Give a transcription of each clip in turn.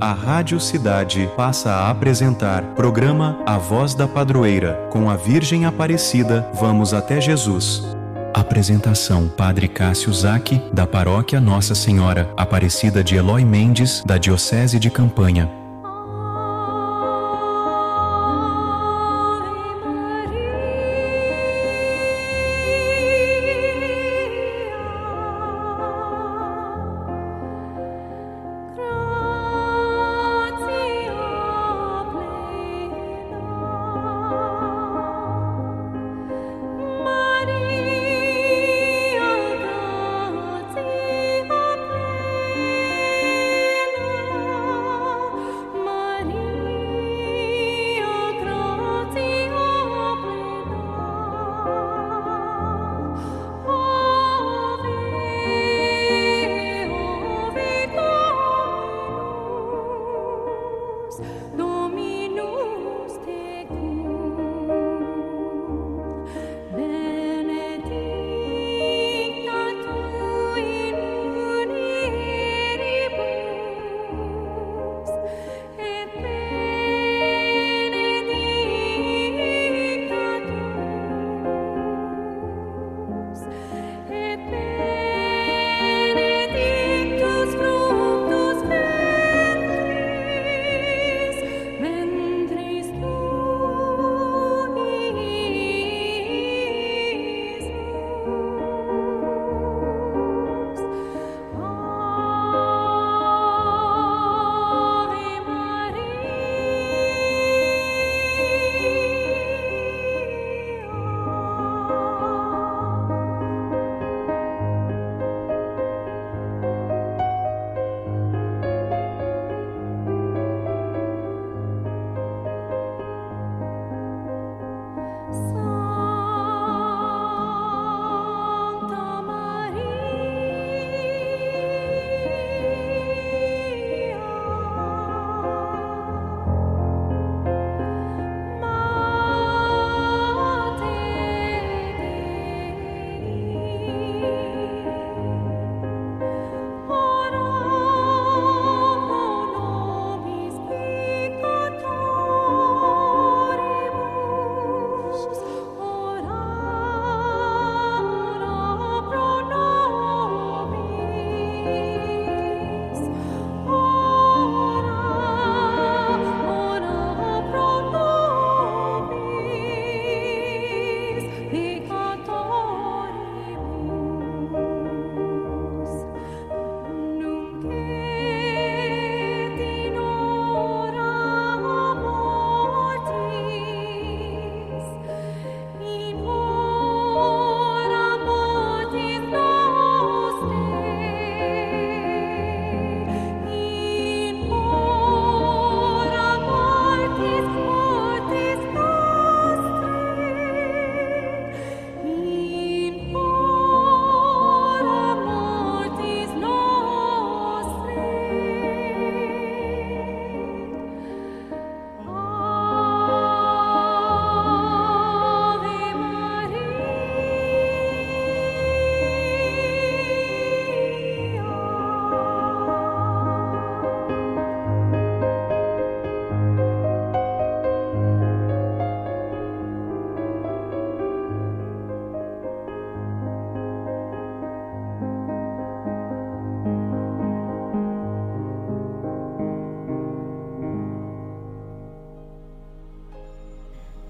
A Rádio Cidade passa a apresentar programa A Voz da Padroeira, com a Virgem Aparecida. Vamos até Jesus. Apresentação: Padre Cássio Zac, da Paróquia Nossa Senhora Aparecida de Eloy Mendes, da Diocese de Campanha.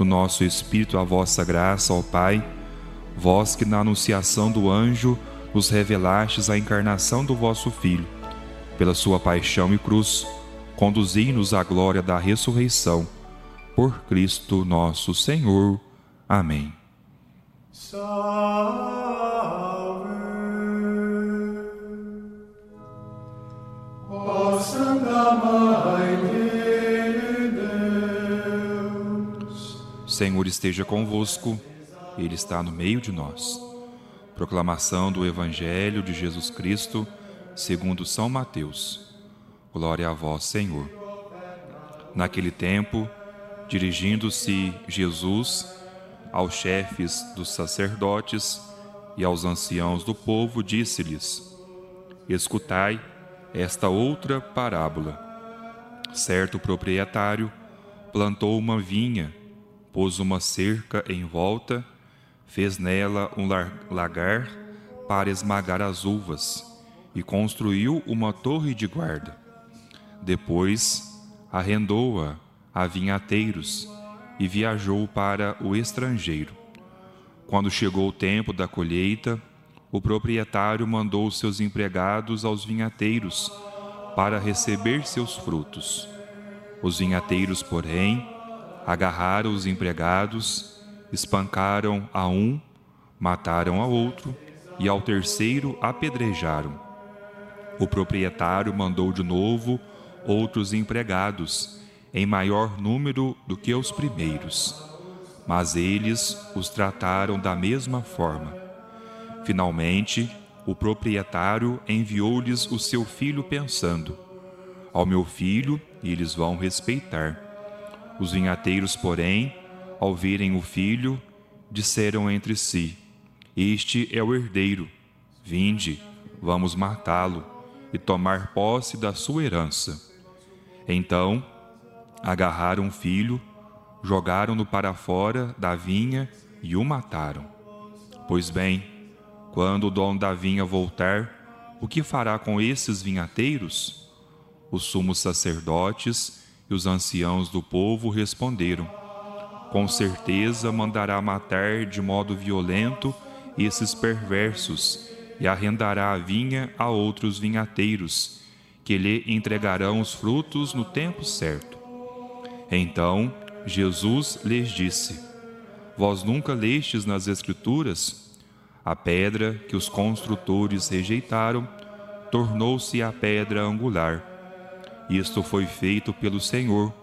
no nosso espírito a vossa graça, ó Pai, vós que na anunciação do anjo nos revelastes a encarnação do vosso Filho. Pela sua paixão e cruz, conduzi-nos à glória da ressurreição. Por Cristo nosso Senhor. Amém. Senhor esteja convosco, Ele está no meio de nós. Proclamação do Evangelho de Jesus Cristo, segundo São Mateus. Glória a vós, Senhor. Naquele tempo, dirigindo-se Jesus aos chefes dos sacerdotes e aos anciãos do povo, disse-lhes: Escutai esta outra parábola. Certo proprietário plantou uma vinha pôs uma cerca em volta, fez nela um lagar para esmagar as uvas e construiu uma torre de guarda. Depois arrendou-a a vinhateiros e viajou para o estrangeiro. Quando chegou o tempo da colheita, o proprietário mandou seus empregados aos vinhateiros para receber seus frutos. Os vinhateiros, porém, agarraram os empregados, espancaram a um, mataram a outro e ao terceiro apedrejaram. O proprietário mandou de novo outros empregados, em maior número do que os primeiros, mas eles os trataram da mesma forma. Finalmente, o proprietário enviou-lhes o seu filho, pensando: Ao meu filho eles vão respeitar. Os vinhateiros, porém, ao verem o filho, disseram entre si: Este é o herdeiro. Vinde, vamos matá-lo e tomar posse da sua herança. Então, agarraram o filho, jogaram-no para fora da vinha e o mataram. Pois bem, quando o dono da vinha voltar, o que fará com esses vinhateiros? Os sumos sacerdotes e os anciãos do povo responderam: Com certeza mandará matar de modo violento esses perversos e arrendará a vinha a outros vinhateiros, que lhe entregarão os frutos no tempo certo. Então Jesus lhes disse: Vós nunca lestes nas Escrituras? A pedra que os construtores rejeitaram tornou-se a pedra angular. Isto foi feito pelo Senhor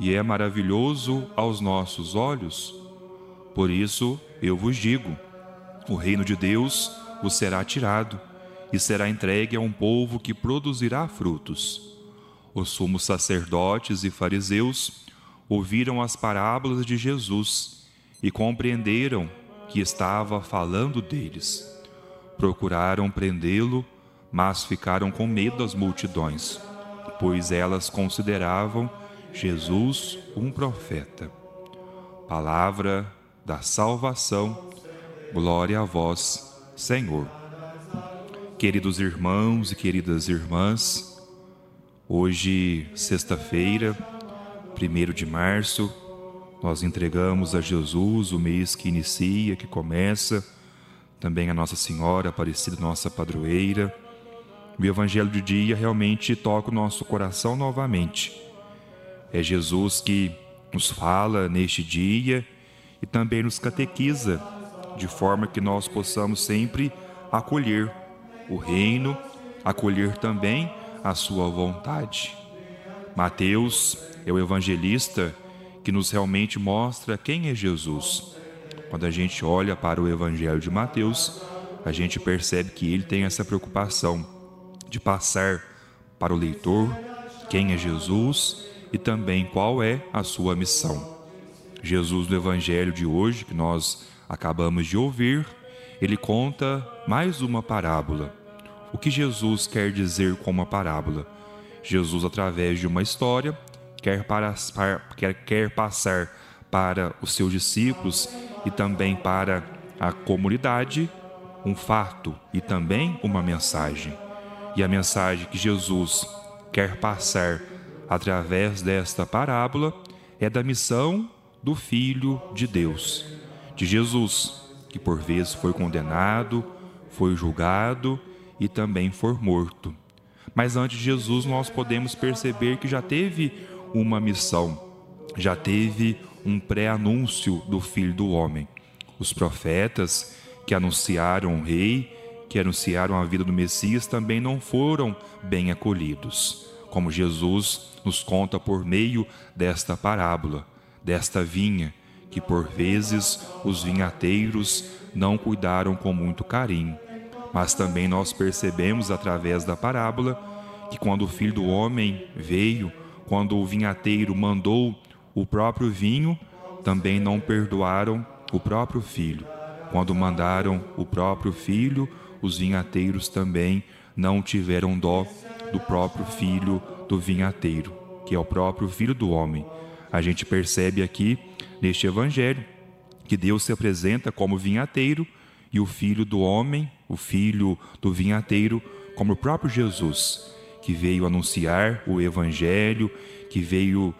e é maravilhoso aos nossos olhos. Por isso eu vos digo: o reino de Deus vos será tirado e será entregue a um povo que produzirá frutos. Os sumos sacerdotes e fariseus ouviram as parábolas de Jesus e compreenderam que estava falando deles. Procuraram prendê-lo, mas ficaram com medo das multidões pois elas consideravam Jesus um profeta. Palavra da salvação, glória a vós, Senhor. Queridos irmãos e queridas irmãs, hoje, sexta-feira, 1 de março, nós entregamos a Jesus o mês que inicia, que começa, também a Nossa Senhora Aparecida, nossa padroeira o Evangelho de dia realmente toca o nosso coração novamente. É Jesus que nos fala neste dia e também nos catequiza, de forma que nós possamos sempre acolher o reino, acolher também a sua vontade. Mateus é o evangelista que nos realmente mostra quem é Jesus. Quando a gente olha para o evangelho de Mateus, a gente percebe que ele tem essa preocupação de passar para o leitor quem é Jesus e também qual é a sua missão. Jesus, no Evangelho de hoje, que nós acabamos de ouvir, ele conta mais uma parábola. O que Jesus quer dizer com uma parábola? Jesus, através de uma história, quer, para, quer, quer passar para os seus discípulos e também para a comunidade um fato e também uma mensagem. E a mensagem que Jesus quer passar através desta parábola é da missão do Filho de Deus, de Jesus, que por vezes foi condenado, foi julgado e também foi morto. Mas antes de Jesus, nós podemos perceber que já teve uma missão, já teve um pré-anúncio do Filho do Homem. Os profetas que anunciaram o Rei, que anunciaram a vida do Messias, também não foram bem acolhidos, como Jesus nos conta por meio desta parábola, desta vinha, que por vezes os vinhateiros não cuidaram com muito carinho. Mas também nós percebemos através da parábola que quando o filho do homem veio, quando o vinhateiro mandou o próprio vinho, também não perdoaram o próprio filho. Quando mandaram o próprio filho, os vinhateiros também não tiveram dó do próprio filho do vinhateiro, que é o próprio filho do homem. A gente percebe aqui neste evangelho que Deus se apresenta como vinhateiro e o filho do homem, o filho do vinhateiro, como o próprio Jesus, que veio anunciar o evangelho, que veio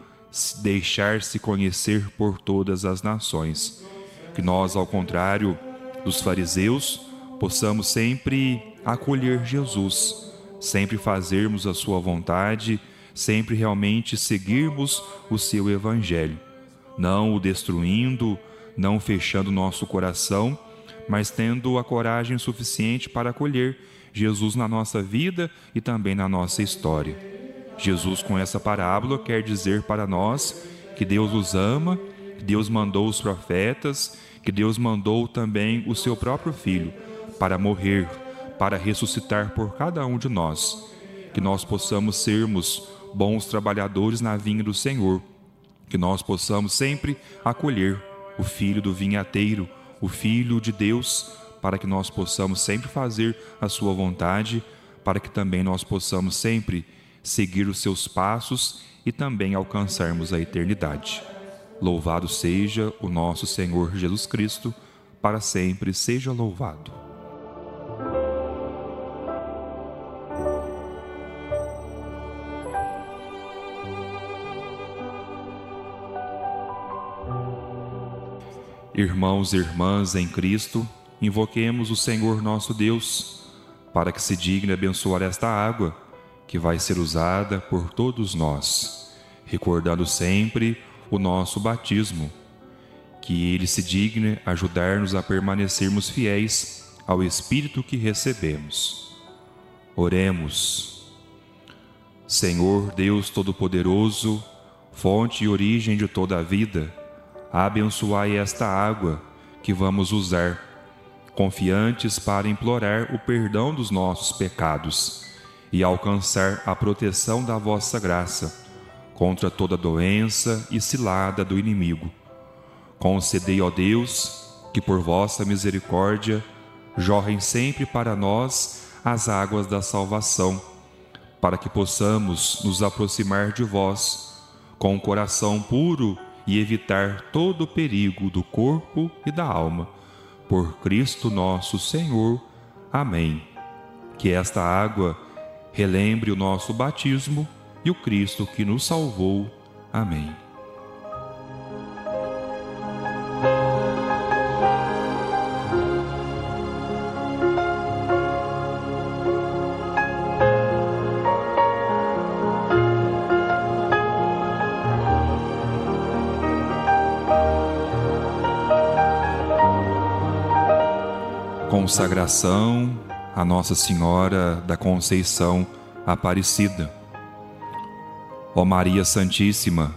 deixar-se conhecer por todas as nações. Que nós, ao contrário dos fariseus, possamos sempre acolher Jesus, sempre fazermos a sua vontade, sempre realmente seguirmos o seu evangelho, não o destruindo, não fechando nosso coração, mas tendo a coragem suficiente para acolher Jesus na nossa vida e também na nossa história. Jesus, com essa parábola, quer dizer para nós que Deus os ama, que Deus mandou os profetas, que Deus mandou também o seu próprio Filho para morrer, para ressuscitar por cada um de nós. Que nós possamos sermos bons trabalhadores na vinha do Senhor, que nós possamos sempre acolher o Filho do vinhateiro, o Filho de Deus, para que nós possamos sempre fazer a Sua vontade, para que também nós possamos sempre seguir os seus passos e também alcançarmos a eternidade. Louvado seja o nosso Senhor Jesus Cristo, para sempre seja louvado. Irmãos e irmãs em Cristo, invoquemos o Senhor nosso Deus, para que se digne abençoar esta água que vai ser usada por todos nós, recordando sempre o nosso batismo, que ele se digne ajudar-nos a permanecermos fiéis ao Espírito que recebemos. Oremos. Senhor Deus Todo-Poderoso, fonte e origem de toda a vida, abençoai esta água que vamos usar, confiantes para implorar o perdão dos nossos pecados e alcançar a proteção da vossa graça contra toda doença e cilada do inimigo. Concedei, ó Deus, que por vossa misericórdia jorrem sempre para nós as águas da salvação, para que possamos nos aproximar de vós com o um coração puro e evitar todo o perigo do corpo e da alma. Por Cristo nosso Senhor. Amém. Que esta água relembre o nosso batismo e o Cristo que nos salvou. Amém. Consagração a Nossa Senhora da Conceição Aparecida. Ó Maria Santíssima,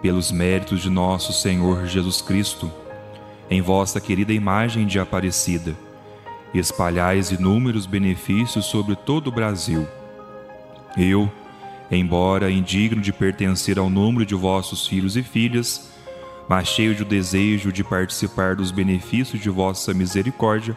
pelos méritos de nosso Senhor Jesus Cristo, em vossa querida imagem de Aparecida, espalhais inúmeros benefícios sobre todo o Brasil. Eu, embora indigno de pertencer ao número de vossos filhos e filhas, mas cheio de desejo de participar dos benefícios de vossa misericórdia,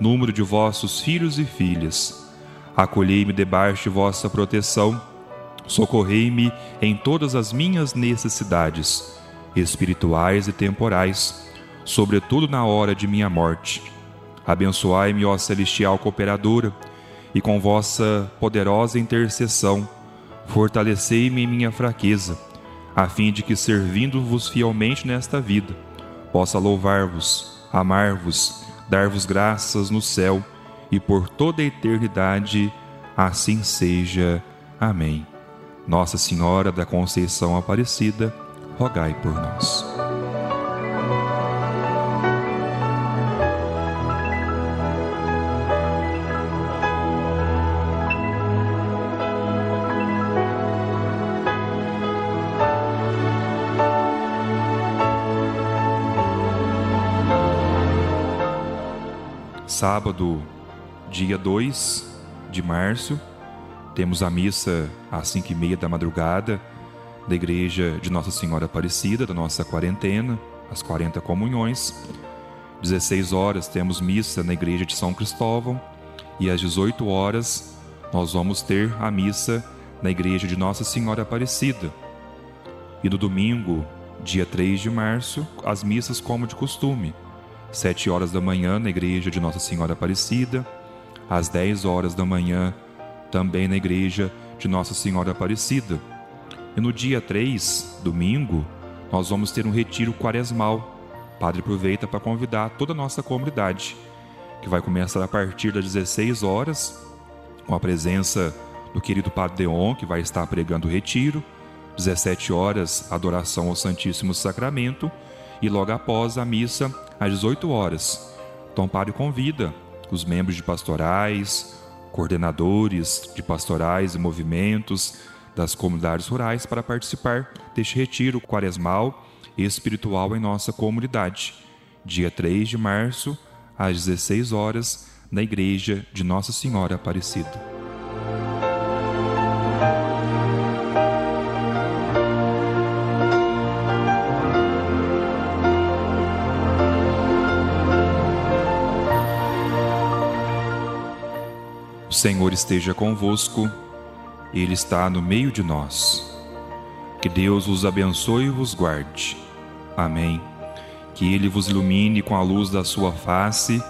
número de vossos filhos e filhas, acolhei-me debaixo de vossa proteção, socorrei-me em todas as minhas necessidades, espirituais e temporais, sobretudo na hora de minha morte. Abençoai-me, ó celestial cooperadora, e com vossa poderosa intercessão, fortalecei-me em minha fraqueza, a fim de que, servindo-vos fielmente nesta vida, possa louvar-vos, amar-vos, dar-vos graças no céu e por toda a eternidade. Assim seja. Amém. Nossa Senhora da Conceição Aparecida, rogai por nós. Sábado, dia 2 de março, temos a missa às 5 e meia da madrugada da Igreja de Nossa Senhora Aparecida, da nossa quarentena, as 40 comunhões. 16 horas temos missa na Igreja de São Cristóvão e às 18 horas nós vamos ter a missa na Igreja de Nossa Senhora Aparecida. E no domingo, dia 3 de março, as missas como de costume sete horas da manhã na igreja de Nossa Senhora Aparecida, às dez horas da manhã também na igreja de Nossa Senhora Aparecida. E no dia 3, domingo, nós vamos ter um retiro quaresmal. Padre aproveita para convidar toda a nossa comunidade, que vai começar a partir das 16 horas, com a presença do querido Padre Deon, que vai estar pregando o retiro. 17 horas, adoração ao Santíssimo Sacramento. E logo após a missa, às 18 horas. Tom Padre convida os membros de pastorais, coordenadores de pastorais e movimentos das comunidades rurais para participar deste retiro quaresmal e espiritual em nossa comunidade, dia 3 de março, às 16 horas, na igreja de Nossa Senhora Aparecida. Senhor esteja convosco, Ele está no meio de nós. Que Deus vos abençoe e vos guarde. Amém. Que Ele vos ilumine com a luz da sua face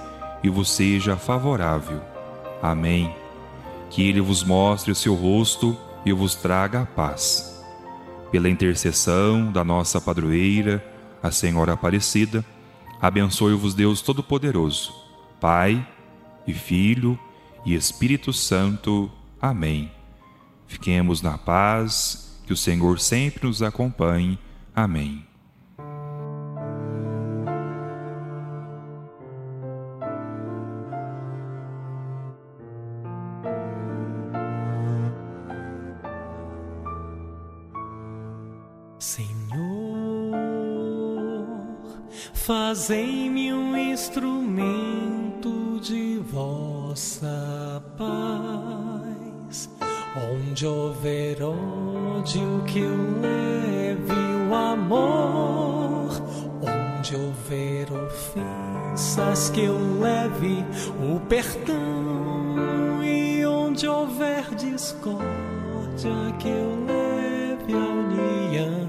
e vos seja favorável. Amém. Que Ele vos mostre o seu rosto e vos traga a paz. Pela intercessão da nossa padroeira, a Senhora Aparecida, abençoe-vos Deus Todo-Poderoso, Pai e Filho e Espírito Santo. Amém. Fiquemos na paz, que o Senhor sempre nos acompanhe. Amém. Senhor, fazei-me um instrumento vossa paz. Onde houver ódio, que eu leve o amor. Onde houver ofensas, que eu leve o perdão. E onde houver discórdia, que eu leve a união.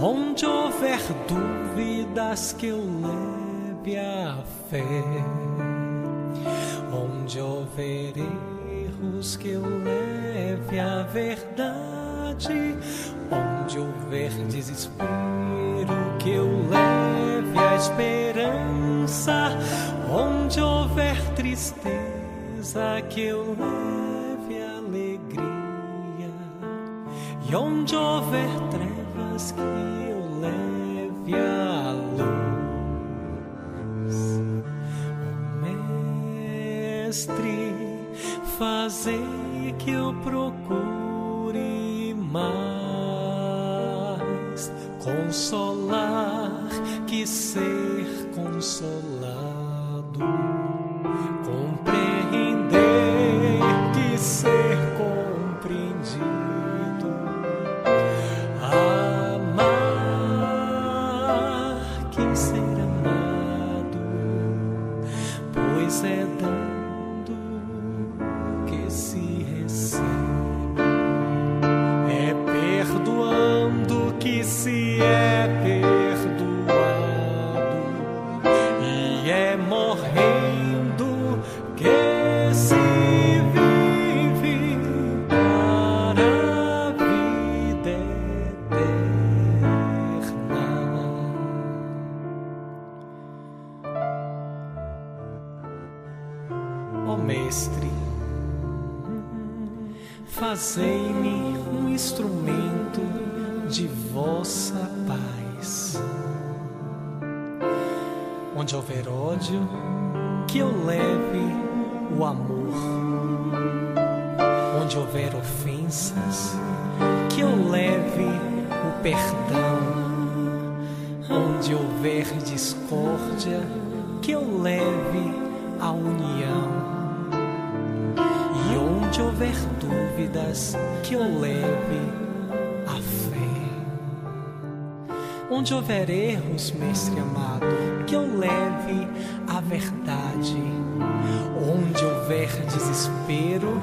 Onde houver dúvidas, que eu leve a fé. Onde houver erros, que eu leve a verdade. Onde houver desespero, que eu leve a esperança. Onde houver tristeza, que eu leve alegria. E onde houver trevas, que eu leve a luz. Mestre, fazei que eu procure mais consolar que ser consolado, Mestre, fazei-me um instrumento de vossa paz. Onde houver ódio, que eu leve o amor. Onde houver ofensas, que eu leve o perdão. Onde houver discórdia, que eu leve a união. Onde houver dúvidas, que eu leve a fé. Onde houver erros, mestre amado, que eu leve a verdade. Onde houver desespero,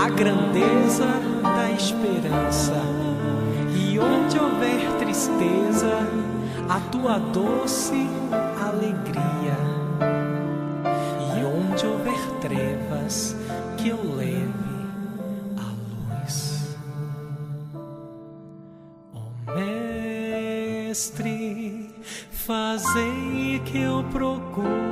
a grandeza da esperança. E onde houver tristeza, a tua doce alegria. Fazei que eu procure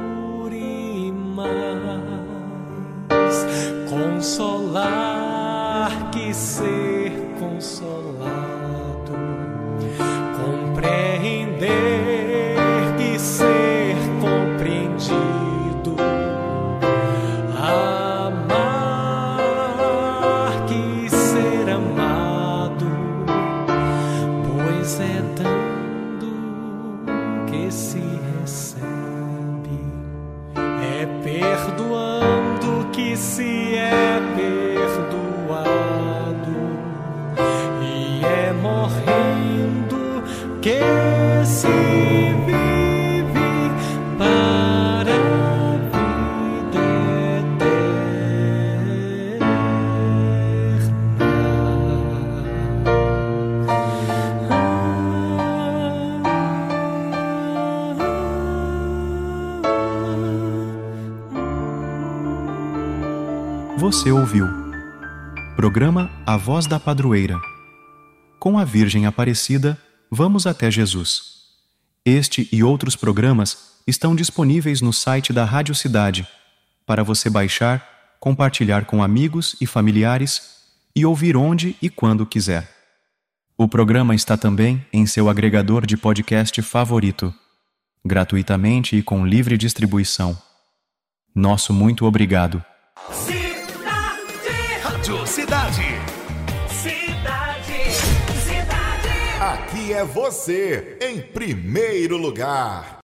Você ouviu. Programa A Voz da Padroeira. Com a Virgem Aparecida, vamos até Jesus. Este e outros programas estão disponíveis no site da Rádio Cidade, para você baixar, compartilhar com amigos e familiares e ouvir onde e quando quiser. O programa está também em seu agregador de podcast favorito, gratuitamente e com livre distribuição. Nosso muito obrigado. Cidade, Rádio Cidade. cidade, cidade. Aqui é você, em primeiro lugar.